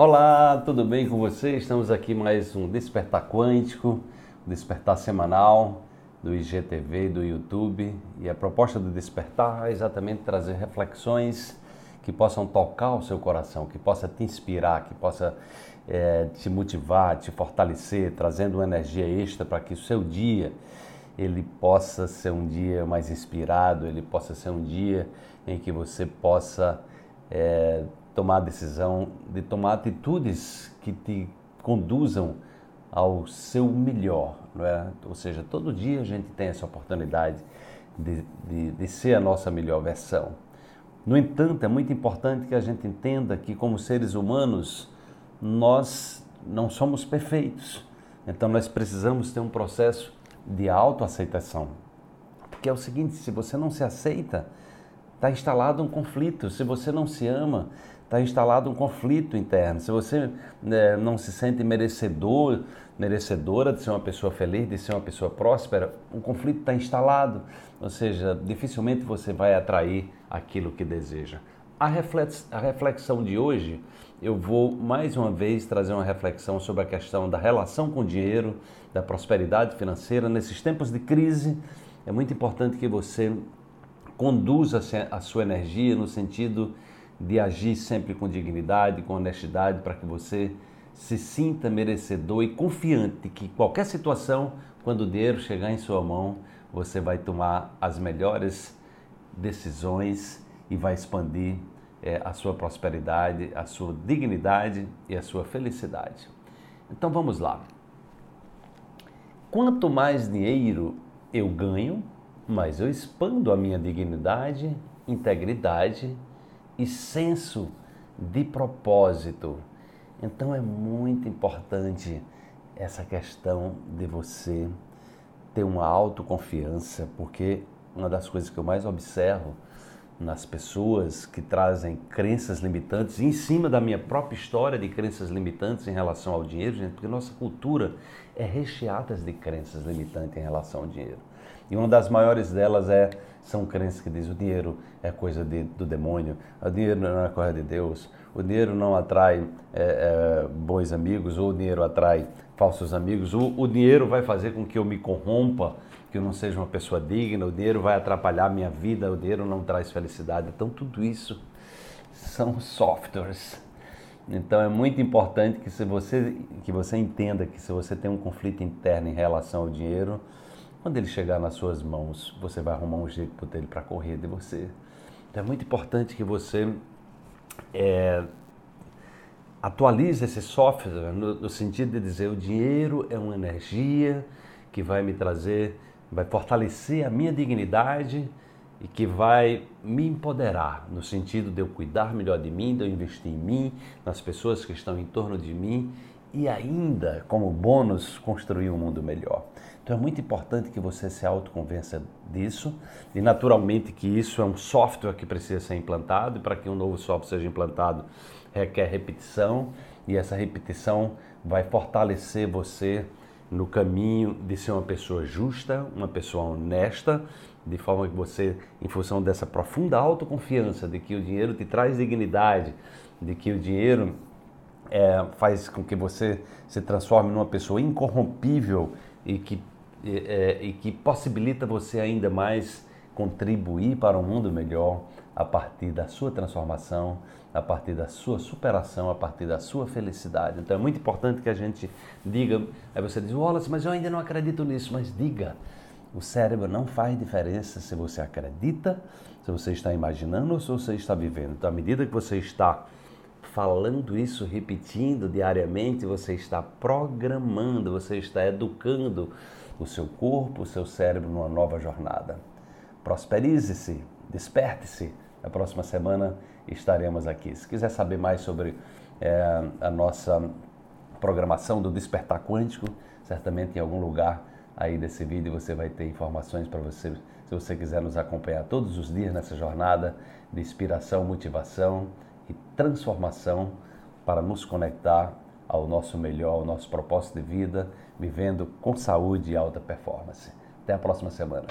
Olá, tudo bem com você? Estamos aqui mais um Despertar Quântico, um Despertar Semanal do IGTV do YouTube. E a proposta do Despertar é exatamente trazer reflexões que possam tocar o seu coração, que possa te inspirar, que possa é, te motivar, te fortalecer, trazendo uma energia extra para que o seu dia ele possa ser um dia mais inspirado, ele possa ser um dia em que você possa é, tomar a decisão de tomar atitudes que te conduzam ao seu melhor, não é? Ou seja, todo dia a gente tem essa oportunidade de, de, de ser a nossa melhor versão. No entanto, é muito importante que a gente entenda que, como seres humanos, nós não somos perfeitos. Então, nós precisamos ter um processo de autoaceitação. Porque é o seguinte: se você não se aceita, está instalado um conflito. Se você não se ama, está instalado um conflito interno. Se você né, não se sente merecedor, merecedora de ser uma pessoa feliz, de ser uma pessoa próspera, um conflito está instalado. Ou seja, dificilmente você vai atrair aquilo que deseja. A, reflex, a reflexão de hoje, eu vou mais uma vez trazer uma reflexão sobre a questão da relação com o dinheiro, da prosperidade financeira. Nesses tempos de crise, é muito importante que você conduza a sua energia no sentido agir sempre com dignidade, com honestidade, para que você se sinta merecedor e confiante que qualquer situação, quando o dinheiro chegar em sua mão, você vai tomar as melhores decisões e vai expandir é, a sua prosperidade, a sua dignidade e a sua felicidade. Então vamos lá. Quanto mais dinheiro eu ganho, mais eu expando a minha dignidade, integridade e senso de propósito. Então é muito importante essa questão de você ter uma autoconfiança, porque uma das coisas que eu mais observo nas pessoas que trazem crenças limitantes, em cima da minha própria história de crenças limitantes em relação ao dinheiro, gente, porque nossa cultura é recheada de crenças limitantes em relação ao dinheiro. E uma das maiores delas é são crenças que dizem o dinheiro é coisa de, do demônio, o dinheiro não é coisa de Deus, o dinheiro não atrai é, é, bons amigos, ou o dinheiro atrai falsos amigos, o, o dinheiro vai fazer com que eu me corrompa, que eu não seja uma pessoa digna, o dinheiro vai atrapalhar a minha vida, o dinheiro não traz felicidade. Então, tudo isso são softwares. Então, é muito importante que, se você, que você entenda que se você tem um conflito interno em relação ao dinheiro, quando ele chegar nas suas mãos, você vai arrumar um jeito dele para correr de você. Então é muito importante que você é, atualize esse software no, no sentido de dizer o dinheiro é uma energia que vai me trazer, vai fortalecer a minha dignidade e que vai me empoderar no sentido de eu cuidar melhor de mim, de eu investir em mim, nas pessoas que estão em torno de mim e ainda, como bônus, construir um mundo melhor. Então é muito importante que você se autoconvença disso e naturalmente que isso é um software que precisa ser implantado e para que um novo software seja implantado requer repetição e essa repetição vai fortalecer você no caminho de ser uma pessoa justa, uma pessoa honesta, de forma que você, em função dessa profunda autoconfiança de que o dinheiro te traz dignidade, de que o dinheiro é, faz com que você se transforme numa pessoa incorrompível e que é, e que possibilita você ainda mais contribuir para um mundo melhor a partir da sua transformação, a partir da sua superação, a partir da sua felicidade. Então é muito importante que a gente diga. Aí você diz, Wallace, mas eu ainda não acredito nisso. Mas diga, o cérebro não faz diferença se você acredita, se você está imaginando ou se você está vivendo. Então, à medida que você está falando isso, repetindo diariamente, você está programando, você está educando o seu corpo, o seu cérebro numa nova jornada. Prosperize-se, desperte-se. Na próxima semana estaremos aqui. Se quiser saber mais sobre é, a nossa programação do Despertar Quântico, certamente em algum lugar aí desse vídeo você vai ter informações para você, se você quiser nos acompanhar todos os dias nessa jornada de inspiração, motivação e transformação para nos conectar ao nosso melhor, ao nosso propósito de vida, vivendo com saúde e alta performance. Até a próxima semana.